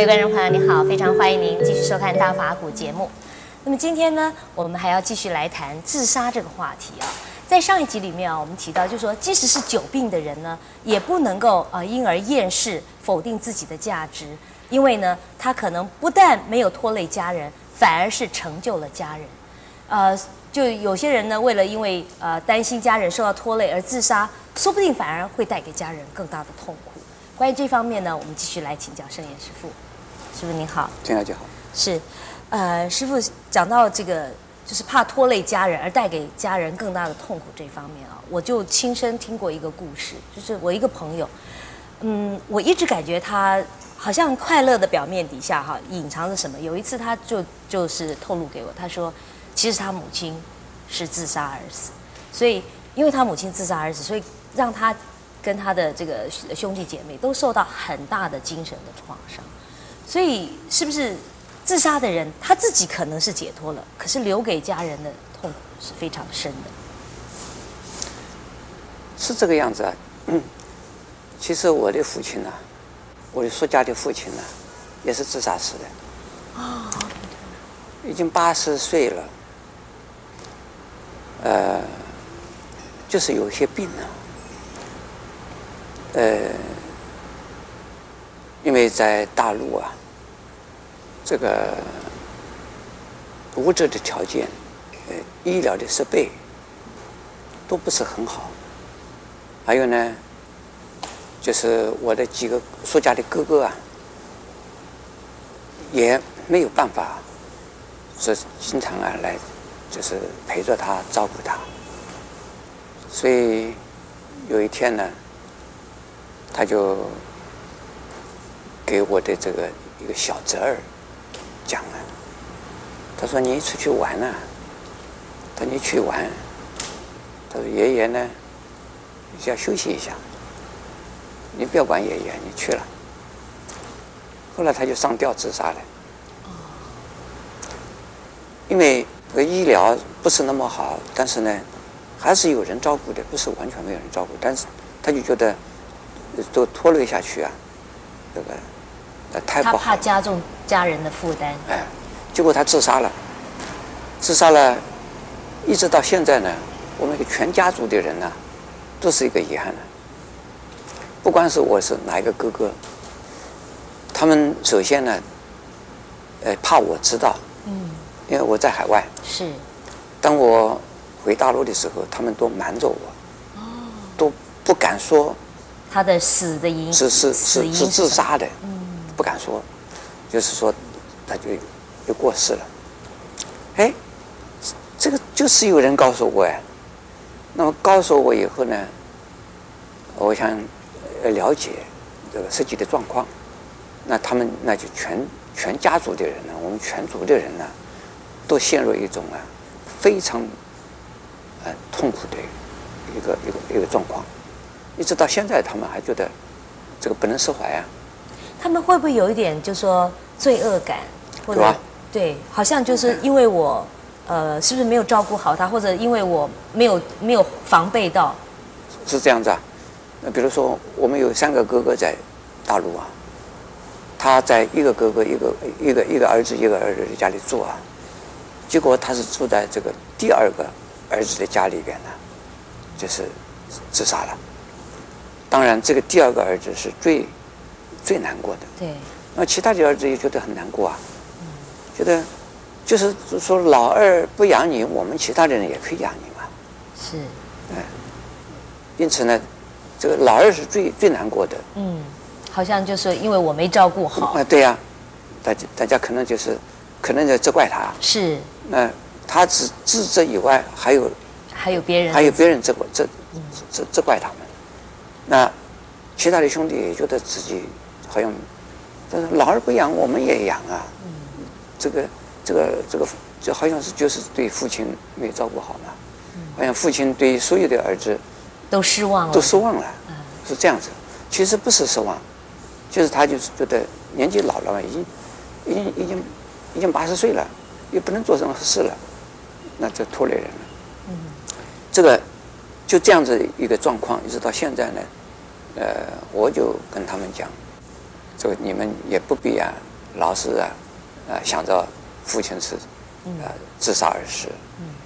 各位观众朋友，你好，非常欢迎您继续收看《大法古》节目。那么今天呢，我们还要继续来谈自杀这个话题啊。在上一集里面啊，我们提到，就是说，即使是久病的人呢，也不能够呃因而厌世、否定自己的价值，因为呢，他可能不但没有拖累家人，反而是成就了家人。呃，就有些人呢，为了因为呃担心家人受到拖累而自杀，说不定反而会带给家人更大的痛苦。关于这方面呢，我们继续来请教圣严师父。师傅您好，这样就好。是，呃，师傅讲到这个，就是怕拖累家人而带给家人更大的痛苦这方面啊，我就亲身听过一个故事，就是我一个朋友，嗯，我一直感觉他好像快乐的表面底下哈隐藏着什么。有一次他就就是透露给我，他说，其实他母亲是自杀而死，所以因为他母亲自杀而死，所以让他跟他的这个兄弟姐妹都受到很大的精神的创伤。所以，是不是自杀的人他自己可能是解脱了，可是留给家人的痛苦是非常深的。是这个样子啊。其实我的父亲呢、我的叔家的父亲呢、也是自杀死的。啊、已经八十岁了。呃，就是有些病呢、呃，因为在大陆啊。这个物质的条件，呃，医疗的设备都不是很好。还有呢，就是我的几个叔家的哥哥啊，也没有办法，是经常啊来，就是陪着他照顾他。所以有一天呢，他就给我的这个一个小侄儿。讲了，他说你出去玩呢，他说你去玩，他说爷爷呢，你要休息一下，你不要管爷爷，你去了。后来他就上吊自杀了，因为这个医疗不是那么好，但是呢，还是有人照顾的，不是完全没有人照顾，但是他就觉得都拖累下去啊，这个。太不好，他怕加重家人的负担。哎，结果他自杀了，自杀了，一直到现在呢，我们全家族的人呢，都是一个遗憾的。不管是我是哪一个哥哥，他们首先呢，呃，怕我知道，嗯，因为我在海外。是。当我回大陆的时候，他们都瞒着我，哦，都不敢说。他的死的因是是是是自杀的。嗯。不敢说，就是说，他就就过世了。哎，这个就是有人告诉我哎。那么告诉我以后呢，我想了解这个实际的状况。那他们那就全全家族的人呢，我们全族的人呢，都陷入一种啊非常呃痛苦的一个一个一个状况，一直到现在，他们还觉得这个不能释怀啊。他们会不会有一点，就说罪恶感，或者、啊、对，好像就是因为我，呃，是不是没有照顾好他，或者因为我没有没有防备到？是这样子啊。那比如说，我们有三个哥哥在大陆啊，他在一个哥哥一个一个一个儿子一个儿子的家里住啊，结果他是住在这个第二个儿子的家里边呢，就是自杀了。当然，这个第二个儿子是最。最难过的，对，那其他的儿子也觉得很难过啊，嗯、觉得就是说老二不养你，我们其他的人也可以养你嘛，是，哎，因此呢，这个老二是最最难过的，嗯，好像就是因为我没照顾好，啊，对呀、啊，大家大家可能就是可能在责怪他，是，那他只自责以外，还有还有别人，还有别人责怪责责责怪他们，那其他的兄弟也觉得自己。好像但是老二不养，我们也养啊。这个这个这个，就好像是就是对父亲没有照顾好嘛。好像父亲对所有的儿子都失望了，都失望了，是这样子。其实不是失望，就是他就是觉得年纪老了嘛，已经已经已经已经八十岁了，又不能做任何事了，那就拖累人了。嗯，这个就这样子一个状况，一直到现在呢，呃，我就跟他们讲，这个你们也不必啊，老是啊，呃，想着父亲是呃自杀而死，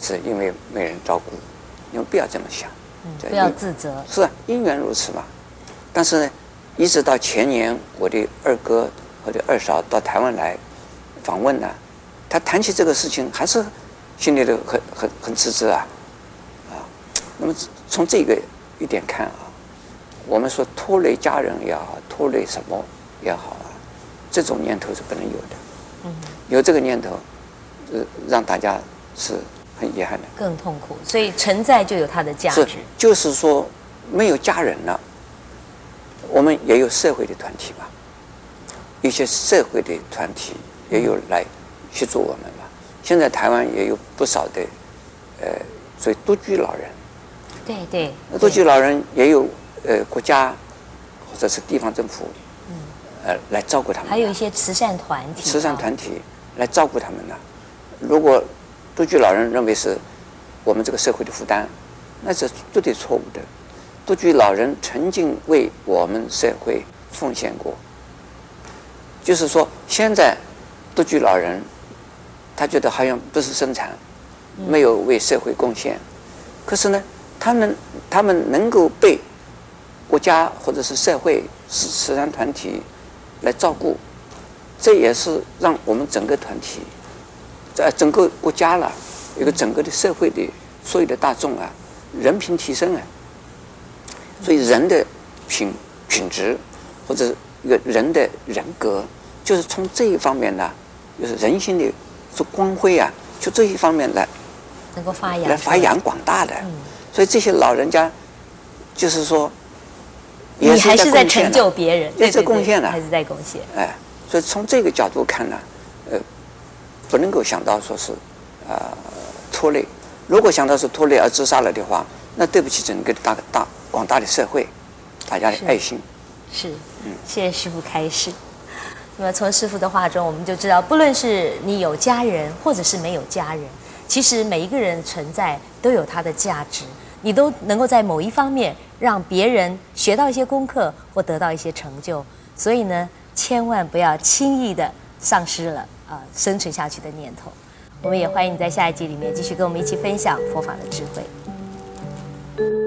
是因为没人照顾，你们不要这么想，不要自责。是啊，因缘如此嘛。但是呢，一直到前年，我的二哥或者二嫂到台湾来访问呢，他谈起这个事情，还是心里头很很很自责啊，啊。那么从这个一点看啊，我们说拖累家人也好，拖累什么也好啊，这种念头是不能有的。嗯。有这个念头，呃，让大家是很遗憾的，更痛苦。所以存在就有它的价值。是，就是说没有家人了。我们也有社会的团体吧，一些社会的团体也有来协助我们吧。现在台湾也有不少的，呃，所以独居老人。对对。独居老人也有呃国家或者是地方政府，嗯，呃来照顾他们。还有一些慈善团体。慈善团体来照顾他们呢。如果独居老人认为是我们这个社会的负担，那是绝对错误的。独居老人曾经为我们社会奉献过，就是说，现在独居老人他觉得好像不是生产，没有为社会贡献，可是呢，他们他们能够被国家或者是社会慈慈善团体来照顾，这也是让我们整个团体在整个国家了一个整个的社会的所有的大众啊，人品提升啊。所以人的品品质，或者一个人的人格，就是从这一方面呢，就是人性的这光辉啊，就这一方面来能够发扬，来发扬广大的。所以这些老人家，就是说，你还是在成就别人，也是贡献了，还是在贡献。哎，所以从这个角度看呢，呃，不能够想到说是呃拖累。如果想到是拖累而自杀了的话，那对不起整个大大。广大的社会，大家的爱心是，是嗯，谢谢师傅开示。那么从师傅的话中，我们就知道，不论是你有家人，或者是没有家人，其实每一个人存在都有他的价值，你都能够在某一方面让别人学到一些功课或得到一些成就。所以呢，千万不要轻易的丧失了啊、生存下去的念头。我们也欢迎你在下一集里面继续跟我们一起分享佛法的智慧。